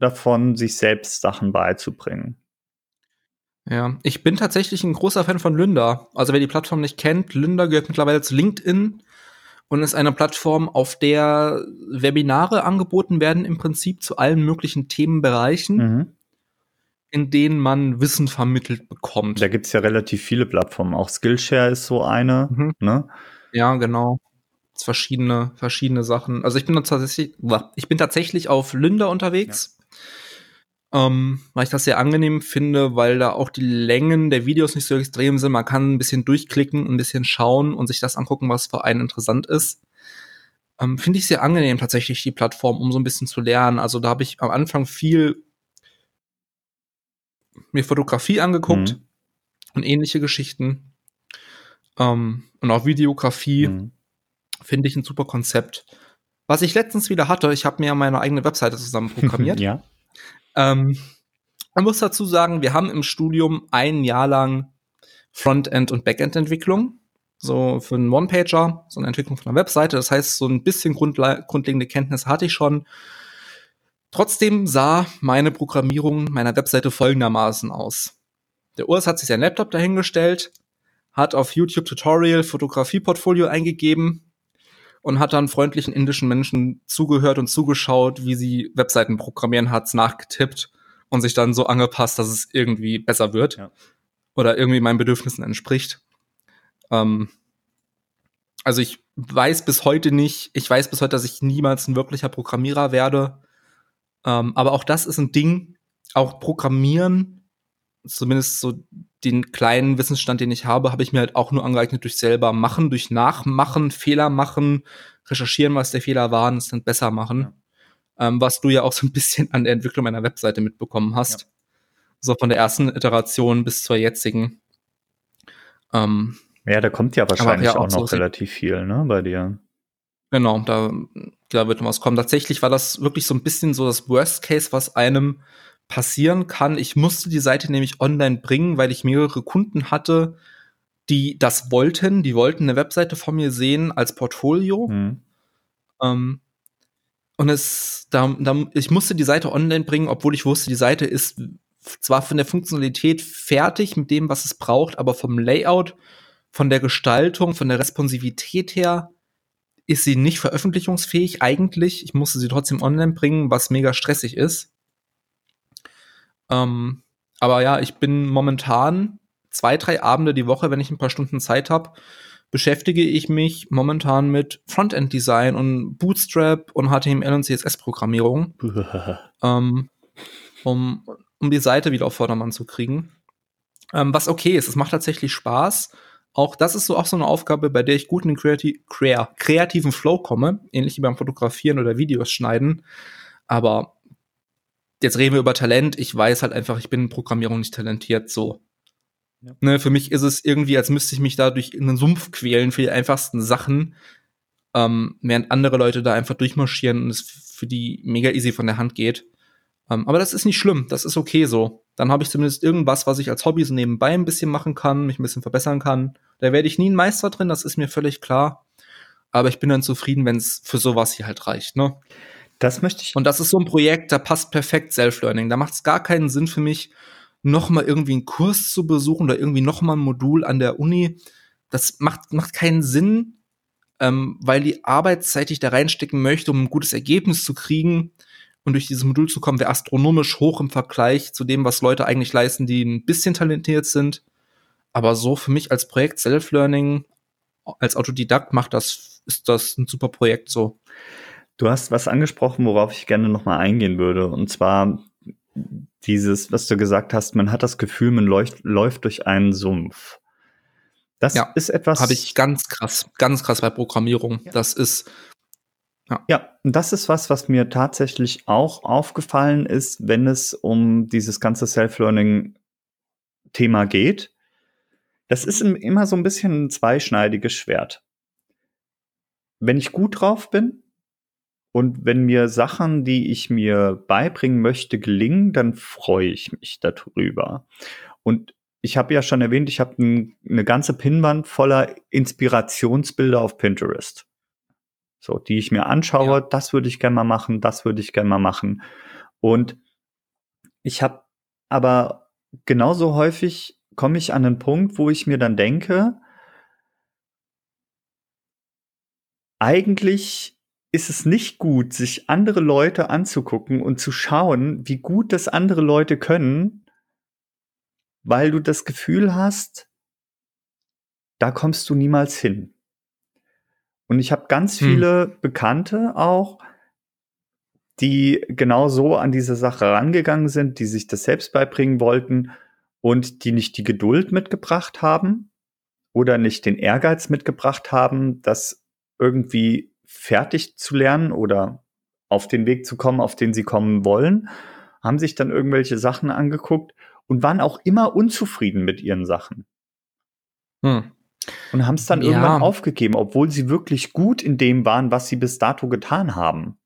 davon, sich selbst Sachen beizubringen. Ja, ich bin tatsächlich ein großer Fan von Lynda. Also wer die Plattform nicht kennt, Lynda gehört mittlerweile zu LinkedIn und ist eine Plattform, auf der Webinare angeboten werden, im Prinzip zu allen möglichen Themenbereichen. Mhm in denen man Wissen vermittelt bekommt. Da gibt's ja relativ viele Plattformen. Auch Skillshare ist so eine. Mhm. Ne? Ja, genau. Verschiedene, verschiedene Sachen. Also ich bin tatsächlich, ich bin tatsächlich auf Lynda unterwegs. Ja. Ähm, weil ich das sehr angenehm finde, weil da auch die Längen der Videos nicht so extrem sind. Man kann ein bisschen durchklicken, ein bisschen schauen und sich das angucken, was für einen interessant ist. Ähm, finde ich sehr angenehm tatsächlich die Plattform, um so ein bisschen zu lernen. Also da habe ich am Anfang viel mir Fotografie angeguckt mhm. und ähnliche Geschichten. Ähm, und auch Videografie mhm. finde ich ein super Konzept. Was ich letztens wieder hatte, ich habe mir meine eigene Webseite zusammen programmiert. ja. Ähm, man muss dazu sagen, wir haben im Studium ein Jahr lang Frontend- und Backend-Entwicklung. So für einen One-Pager, so eine Entwicklung von einer Webseite. Das heißt, so ein bisschen grundlegende Kenntnis hatte ich schon. Trotzdem sah meine Programmierung meiner Webseite folgendermaßen aus. Der Urs hat sich sein Laptop dahingestellt, hat auf YouTube Tutorial Fotografie-Portfolio eingegeben und hat dann freundlichen indischen Menschen zugehört und zugeschaut, wie sie Webseiten programmieren, hat's nachgetippt und sich dann so angepasst, dass es irgendwie besser wird ja. oder irgendwie meinen Bedürfnissen entspricht. Ähm, also ich weiß bis heute nicht, ich weiß bis heute, dass ich niemals ein wirklicher Programmierer werde. Ähm, aber auch das ist ein Ding, auch Programmieren, zumindest so den kleinen Wissensstand, den ich habe, habe ich mir halt auch nur angeeignet durch selber machen, durch Nachmachen, Fehler machen, recherchieren, was der Fehler war und es dann besser machen. Ja. Ähm, was du ja auch so ein bisschen an der Entwicklung meiner Webseite mitbekommen hast. Ja. So von der ersten Iteration bis zur jetzigen. Ähm, ja, da kommt ja wahrscheinlich ja auch, auch, noch so relativ viel, ne, bei dir. Genau, da, da wird noch was kommen. Tatsächlich war das wirklich so ein bisschen so das Worst Case, was einem passieren kann. Ich musste die Seite nämlich online bringen, weil ich mehrere Kunden hatte, die das wollten. Die wollten eine Webseite von mir sehen als Portfolio. Mhm. Ähm, und es, da, da, ich musste die Seite online bringen, obwohl ich wusste, die Seite ist zwar von der Funktionalität fertig mit dem, was es braucht, aber vom Layout, von der Gestaltung, von der Responsivität her ist sie nicht veröffentlichungsfähig eigentlich. Ich musste sie trotzdem online bringen, was mega stressig ist. Ähm, aber ja, ich bin momentan zwei, drei Abende die Woche, wenn ich ein paar Stunden Zeit habe, beschäftige ich mich momentan mit Frontend-Design und Bootstrap und HTML und CSS-Programmierung, ähm, um, um die Seite wieder auf Vordermann zu kriegen. Ähm, was okay ist, es macht tatsächlich Spaß. Auch das ist so auch so eine Aufgabe, bei der ich gut in den kreati krea kreativen Flow komme, ähnlich wie beim Fotografieren oder Videos schneiden. Aber jetzt reden wir über Talent. Ich weiß halt einfach, ich bin in Programmierung nicht talentiert, so. Ja. Ne, für mich ist es irgendwie, als müsste ich mich da durch einen Sumpf quälen für die einfachsten Sachen, ähm, während andere Leute da einfach durchmarschieren und es für die mega easy von der Hand geht. Ähm, aber das ist nicht schlimm, das ist okay so. Dann habe ich zumindest irgendwas, was ich als Hobby so nebenbei ein bisschen machen kann, mich ein bisschen verbessern kann. Da werde ich nie ein Meister drin, das ist mir völlig klar. Aber ich bin dann zufrieden, wenn es für sowas hier halt reicht, ne? Das möchte ich. Und das ist so ein Projekt, da passt perfekt Self-Learning. Da macht es gar keinen Sinn für mich, noch mal irgendwie einen Kurs zu besuchen oder irgendwie noch mal ein Modul an der Uni. Das macht, macht keinen Sinn, ähm, weil die Arbeitszeit, die ich da reinstecken möchte, um ein gutes Ergebnis zu kriegen und durch dieses Modul zu kommen, wäre astronomisch hoch im Vergleich zu dem, was Leute eigentlich leisten, die ein bisschen talentiert sind. Aber so für mich als Projekt Self-Learning, als Autodidakt macht das, ist das ein super Projekt so. Du hast was angesprochen, worauf ich gerne noch mal eingehen würde. Und zwar dieses, was du gesagt hast, man hat das Gefühl, man läuft, läuft durch einen Sumpf. Das ja, ist etwas. Habe ich ganz krass, ganz krass bei Programmierung. Ja. Das ist. Ja. ja, und das ist was, was mir tatsächlich auch aufgefallen ist, wenn es um dieses ganze Self-Learning-Thema geht. Das ist immer so ein bisschen ein zweischneidiges Schwert. Wenn ich gut drauf bin und wenn mir Sachen, die ich mir beibringen möchte, gelingen, dann freue ich mich darüber. Und ich habe ja schon erwähnt, ich habe ein, eine ganze Pinnwand voller Inspirationsbilder auf Pinterest. So, die ich mir anschaue, ja. das würde ich gerne mal machen, das würde ich gerne mal machen. Und ich habe aber genauso häufig komme ich an einen Punkt, wo ich mir dann denke, eigentlich ist es nicht gut, sich andere Leute anzugucken und zu schauen, wie gut das andere Leute können, weil du das Gefühl hast, da kommst du niemals hin. Und ich habe ganz hm. viele. Bekannte auch, die genau so an diese Sache rangegangen sind, die sich das selbst beibringen wollten und die nicht die Geduld mitgebracht haben oder nicht den Ehrgeiz mitgebracht haben, das irgendwie fertig zu lernen oder auf den Weg zu kommen, auf den sie kommen wollen, haben sich dann irgendwelche Sachen angeguckt und waren auch immer unzufrieden mit ihren Sachen. Hm. Und haben es dann ja. irgendwann aufgegeben, obwohl sie wirklich gut in dem waren, was sie bis dato getan haben.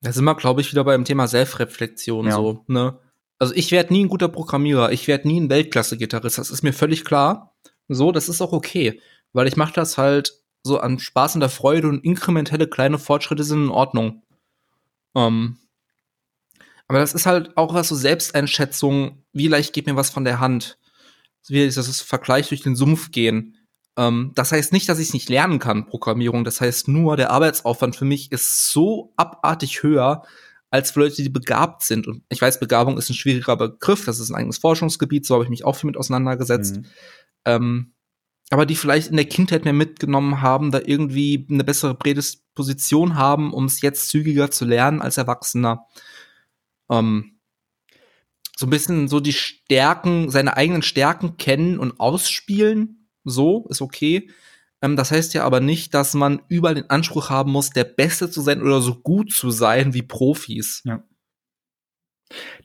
Da sind wir, glaube ich, wieder beim Thema Selbstreflexion ja. so, ne? Also ich werde nie ein guter Programmierer, ich werde nie ein Weltklasse-Gitarrist, das ist mir völlig klar. So, das ist auch okay, weil ich mache das halt so an Spaß und der Freude und inkrementelle kleine Fortschritte sind in Ordnung. Ähm, aber das ist halt auch was so Selbsteinschätzung, wie leicht geht mir was von der Hand. Wie ist das Vergleich durch den Sumpf gehen. Ähm, das heißt nicht, dass ich es nicht lernen kann, Programmierung. Das heißt nur, der Arbeitsaufwand für mich ist so abartig höher, als für Leute, die begabt sind. Und ich weiß, Begabung ist ein schwieriger Begriff, das ist ein eigenes Forschungsgebiet, so habe ich mich auch viel mit auseinandergesetzt. Mhm. Ähm, aber die vielleicht in der Kindheit mehr mitgenommen haben, da irgendwie eine bessere Prädisposition haben, um es jetzt zügiger zu lernen als Erwachsener ähm, so ein bisschen so die Stärken, seine eigenen Stärken kennen und ausspielen. So ist okay. Ähm, das heißt ja aber nicht, dass man überall den Anspruch haben muss, der Beste zu sein oder so gut zu sein wie Profis. Ja.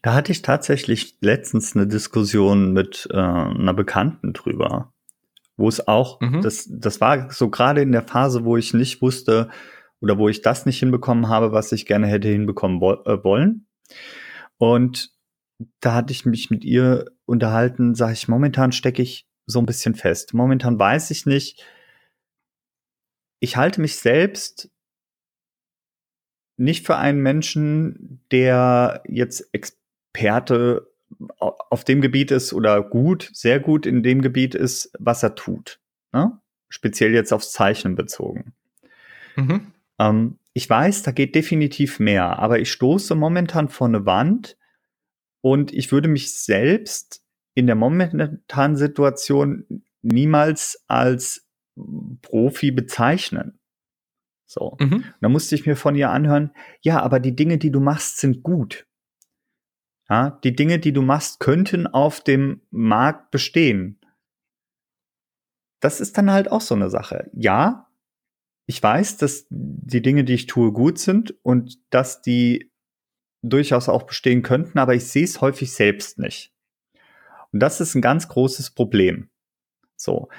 Da hatte ich tatsächlich letztens eine Diskussion mit äh, einer Bekannten drüber, wo es auch, mhm. das, das war so gerade in der Phase, wo ich nicht wusste oder wo ich das nicht hinbekommen habe, was ich gerne hätte hinbekommen wo äh, wollen. Und da hatte ich mich mit ihr unterhalten, sage ich, momentan stecke ich so ein bisschen fest. Momentan weiß ich nicht. Ich halte mich selbst nicht für einen Menschen, der jetzt Experte auf dem Gebiet ist oder gut, sehr gut in dem Gebiet ist, was er tut. Ne? Speziell jetzt aufs Zeichnen bezogen. Mhm. Ähm, ich weiß, da geht definitiv mehr, aber ich stoße momentan vor eine Wand und ich würde mich selbst in der momentanen Situation niemals als Profi bezeichnen. So. Mhm. Da musste ich mir von ihr anhören, ja, aber die Dinge, die du machst, sind gut. Ja, die Dinge, die du machst, könnten auf dem Markt bestehen. Das ist dann halt auch so eine Sache. Ja, ich weiß, dass die Dinge, die ich tue, gut sind und dass die durchaus auch bestehen könnten, aber ich sehe es häufig selbst nicht. Und das ist ein ganz großes Problem. So.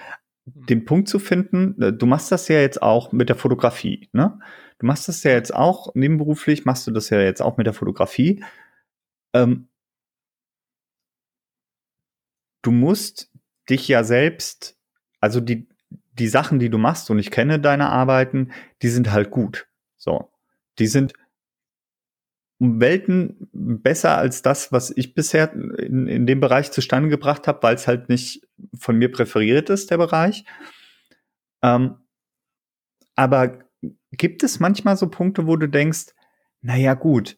Den Punkt zu finden, äh, du machst das ja jetzt auch mit der Fotografie, ne? Du machst das ja jetzt auch nebenberuflich, machst du das ja jetzt auch mit der Fotografie. Ähm, du musst dich ja selbst, also die, die Sachen, die du machst, und ich kenne deine Arbeiten, die sind halt gut. So. Die sind um Welten besser als das, was ich bisher in, in dem Bereich zustande gebracht habe, weil es halt nicht von mir präferiert ist, der Bereich. Ähm, aber gibt es manchmal so Punkte, wo du denkst, naja gut,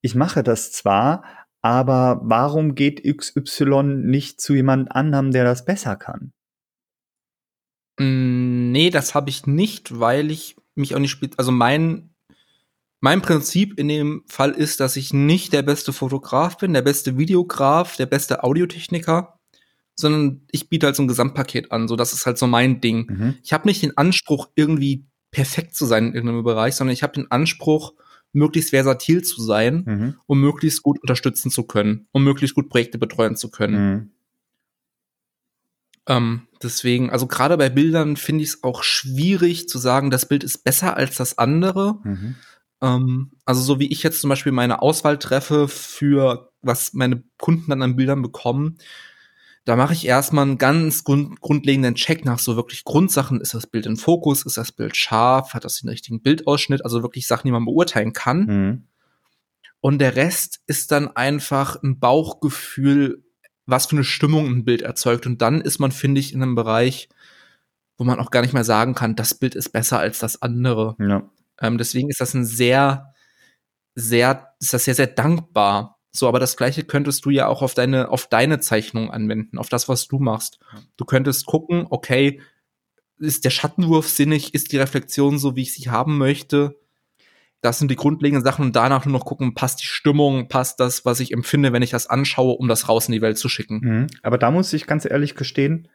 ich mache das zwar, aber warum geht XY nicht zu jemand anderem, der das besser kann? Mm, nee, das habe ich nicht, weil ich mich auch nicht. Also mein mein Prinzip in dem Fall ist, dass ich nicht der beste Fotograf bin, der beste Videograf, der beste Audiotechniker, sondern ich biete halt so ein Gesamtpaket an. So, das ist halt so mein Ding. Mhm. Ich habe nicht den Anspruch, irgendwie perfekt zu sein in irgendeinem Bereich, sondern ich habe den Anspruch, möglichst versatil zu sein, mhm. um möglichst gut unterstützen zu können, um möglichst gut Projekte betreuen zu können. Mhm. Ähm, deswegen, also gerade bei Bildern finde ich es auch schwierig zu sagen, das Bild ist besser als das andere. Mhm. Ähm, also so wie ich jetzt zum Beispiel meine Auswahl treffe für was meine Kunden dann an Bildern bekommen, da mache ich erstmal einen ganz grund grundlegenden Check nach so wirklich Grundsachen. Ist das Bild in Fokus? Ist das Bild scharf? Hat das den richtigen Bildausschnitt? Also wirklich Sachen, die man beurteilen kann. Mhm. Und der Rest ist dann einfach ein Bauchgefühl, was für eine Stimmung ein Bild erzeugt. Und dann ist man, finde ich, in einem Bereich, wo man auch gar nicht mehr sagen kann, das Bild ist besser als das andere. Ja. Ähm, deswegen ist das ein sehr, sehr, ist das sehr, sehr dankbar. So, aber das Gleiche könntest du ja auch auf deine, auf deine Zeichnung anwenden, auf das, was du machst. Du könntest gucken, okay, ist der Schattenwurf sinnig, ist die Reflexion so, wie ich sie haben möchte? Das sind die grundlegenden Sachen und danach nur noch gucken, passt die Stimmung, passt das, was ich empfinde, wenn ich das anschaue, um das raus in die Welt zu schicken. Mhm. Aber da muss ich ganz ehrlich gestehen,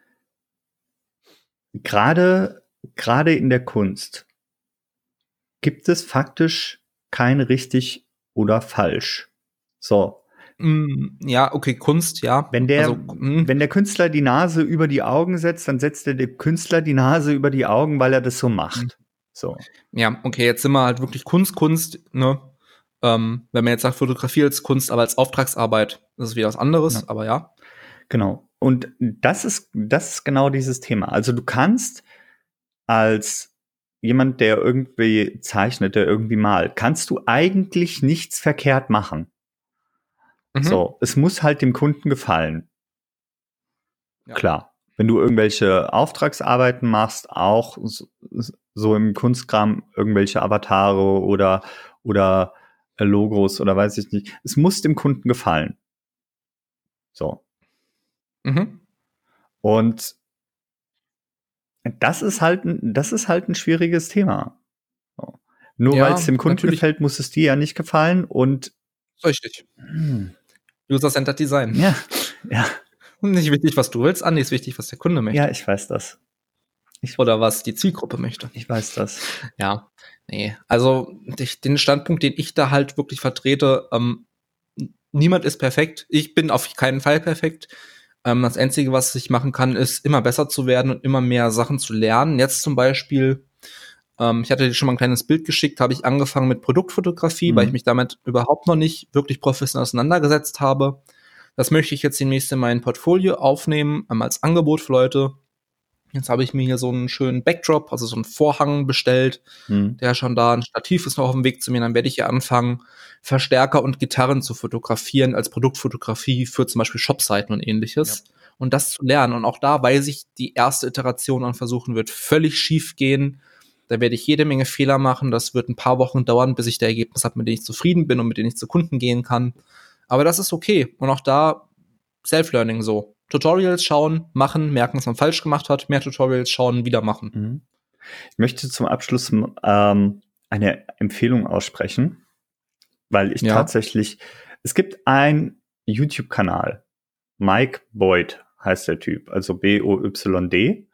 gerade, gerade in der Kunst gibt es faktisch kein richtig oder falsch. So. Mm, ja, okay, Kunst, ja. Wenn der, also, mm. wenn der Künstler die Nase über die Augen setzt, dann setzt der, Künstler die Nase über die Augen, weil er das so macht. Mm. So. Ja, okay, jetzt sind wir halt wirklich Kunst, Kunst, ne? Ähm, wenn man jetzt sagt, Fotografie als Kunst, aber als Auftragsarbeit, das ist wieder was anderes, ja. aber ja. Genau. Und das ist, das ist genau dieses Thema. Also du kannst als jemand, der irgendwie zeichnet, der irgendwie malt, kannst du eigentlich nichts verkehrt machen. Mhm. So, es muss halt dem Kunden gefallen. Ja. Klar. Wenn du irgendwelche Auftragsarbeiten machst, auch so, so im Kunstkram irgendwelche Avatare oder, oder äh, Logos oder weiß ich nicht. Es muss dem Kunden gefallen. So. Mhm. Und das ist halt, das ist halt ein schwieriges Thema. Nur ja, weil es dem Kunden natürlich. gefällt, muss es dir ja nicht gefallen und Richtig. Hm. User-Centered Design. Ja, ja. Nicht wichtig, was du willst, Andi ist wichtig, was der Kunde möchte. Ja, ich weiß das. Ich, Oder was die Zielgruppe möchte. Ich weiß das. Ja, nee. Also den Standpunkt, den ich da halt wirklich vertrete, ähm, niemand ist perfekt. Ich bin auf keinen Fall perfekt. Ähm, das Einzige, was ich machen kann, ist immer besser zu werden und immer mehr Sachen zu lernen. Jetzt zum Beispiel ähm, ich hatte dir schon mal ein kleines Bild geschickt, habe ich angefangen mit Produktfotografie, mhm. weil ich mich damit überhaupt noch nicht wirklich professionell auseinandergesetzt habe. Das möchte ich jetzt demnächst in mein Portfolio aufnehmen, ähm, als Angebot für Leute. Jetzt habe ich mir hier so einen schönen Backdrop, also so einen Vorhang bestellt, mhm. der schon da, ein Stativ ist noch auf dem Weg zu mir, dann werde ich hier anfangen, Verstärker und Gitarren zu fotografieren als Produktfotografie für zum Beispiel Shopseiten und ähnliches. Ja. Und das zu lernen. Und auch da weiß ich, die erste Iteration an Versuchen wird völlig schief gehen. Da werde ich jede Menge Fehler machen. Das wird ein paar Wochen dauern, bis ich der Ergebnis habe, mit dem ich zufrieden bin und mit dem ich zu Kunden gehen kann. Aber das ist okay. Und auch da Self-Learning so. Tutorials schauen, machen, merken, was man falsch gemacht hat, mehr Tutorials schauen, wieder machen. Mhm. Ich möchte zum Abschluss ähm, eine Empfehlung aussprechen, weil ich ja. tatsächlich, es gibt ein YouTube-Kanal. Mike Boyd heißt der Typ, also B-O-Y-D.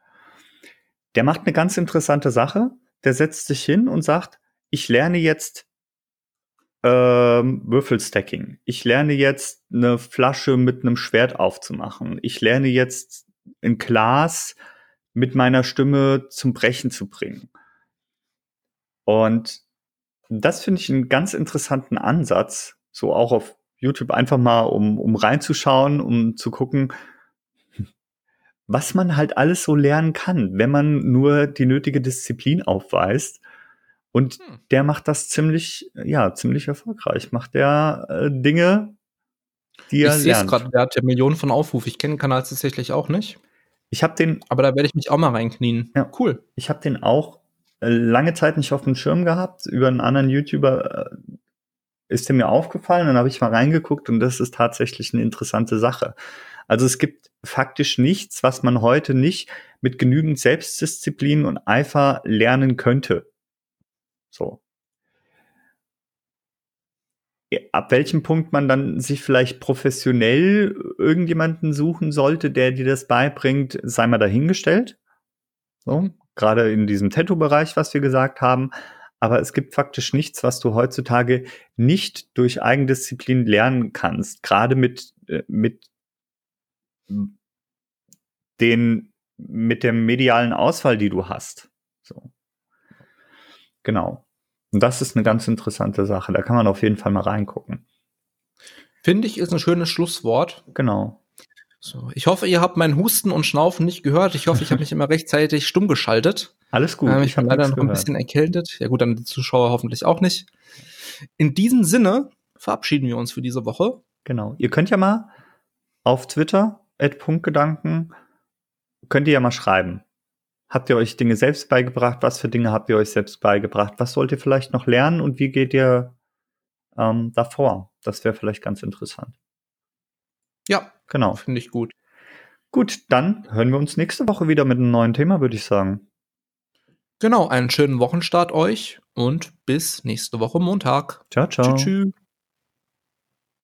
Der macht eine ganz interessante Sache. Der setzt sich hin und sagt, ich lerne jetzt ähm, Würfelstacking. Ich lerne jetzt eine Flasche mit einem Schwert aufzumachen. Ich lerne jetzt ein Glas mit meiner Stimme zum Brechen zu bringen. Und das finde ich einen ganz interessanten Ansatz, so auch auf YouTube einfach mal, um, um reinzuschauen, um zu gucken, was man halt alles so lernen kann, wenn man nur die nötige Disziplin aufweist. Und hm. der macht das ziemlich, ja, ziemlich erfolgreich. Macht der äh, Dinge, die er ich lernt. Ich sehe gerade, der hat ja Millionen von Aufrufen. Ich kenne den Kanal tatsächlich auch nicht. Ich habe den. Aber da werde ich mich auch mal reinknien. Ja, cool. Ich habe den auch äh, lange Zeit nicht auf dem Schirm gehabt. Über einen anderen YouTuber äh, ist der mir aufgefallen. Dann habe ich mal reingeguckt und das ist tatsächlich eine interessante Sache. Also es gibt faktisch nichts, was man heute nicht mit genügend Selbstdisziplin und Eifer lernen könnte. So. Ab welchem Punkt man dann sich vielleicht professionell irgendjemanden suchen sollte, der dir das beibringt, sei mal dahingestellt. So, gerade in diesem Tattoo-Bereich, was wir gesagt haben. Aber es gibt faktisch nichts, was du heutzutage nicht durch Eigendisziplin lernen kannst. Gerade mit, äh, mit den, mit der medialen Auswahl, die du hast. Genau. Und das ist eine ganz interessante Sache. Da kann man auf jeden Fall mal reingucken. Finde ich, ist ein schönes Schlusswort. Genau. So, ich hoffe, ihr habt meinen Husten und Schnaufen nicht gehört. Ich hoffe, ich habe mich immer rechtzeitig stumm geschaltet. Alles gut. Ähm, ich, bin leider noch gehört. ein bisschen erkältet. Ja gut, dann die Zuschauer hoffentlich auch nicht. In diesem Sinne verabschieden wir uns für diese Woche. Genau. Ihr könnt ja mal auf Twitter, Punktgedanken, könnt ihr ja mal schreiben. Habt ihr euch Dinge selbst beigebracht? Was für Dinge habt ihr euch selbst beigebracht? Was wollt ihr vielleicht noch lernen und wie geht ihr ähm, davor? Das wäre vielleicht ganz interessant. Ja, genau. Finde ich gut. Gut, dann hören wir uns nächste Woche wieder mit einem neuen Thema, würde ich sagen. Genau, einen schönen Wochenstart euch und bis nächste Woche Montag. Ciao, ciao. Tschüss. tschüss.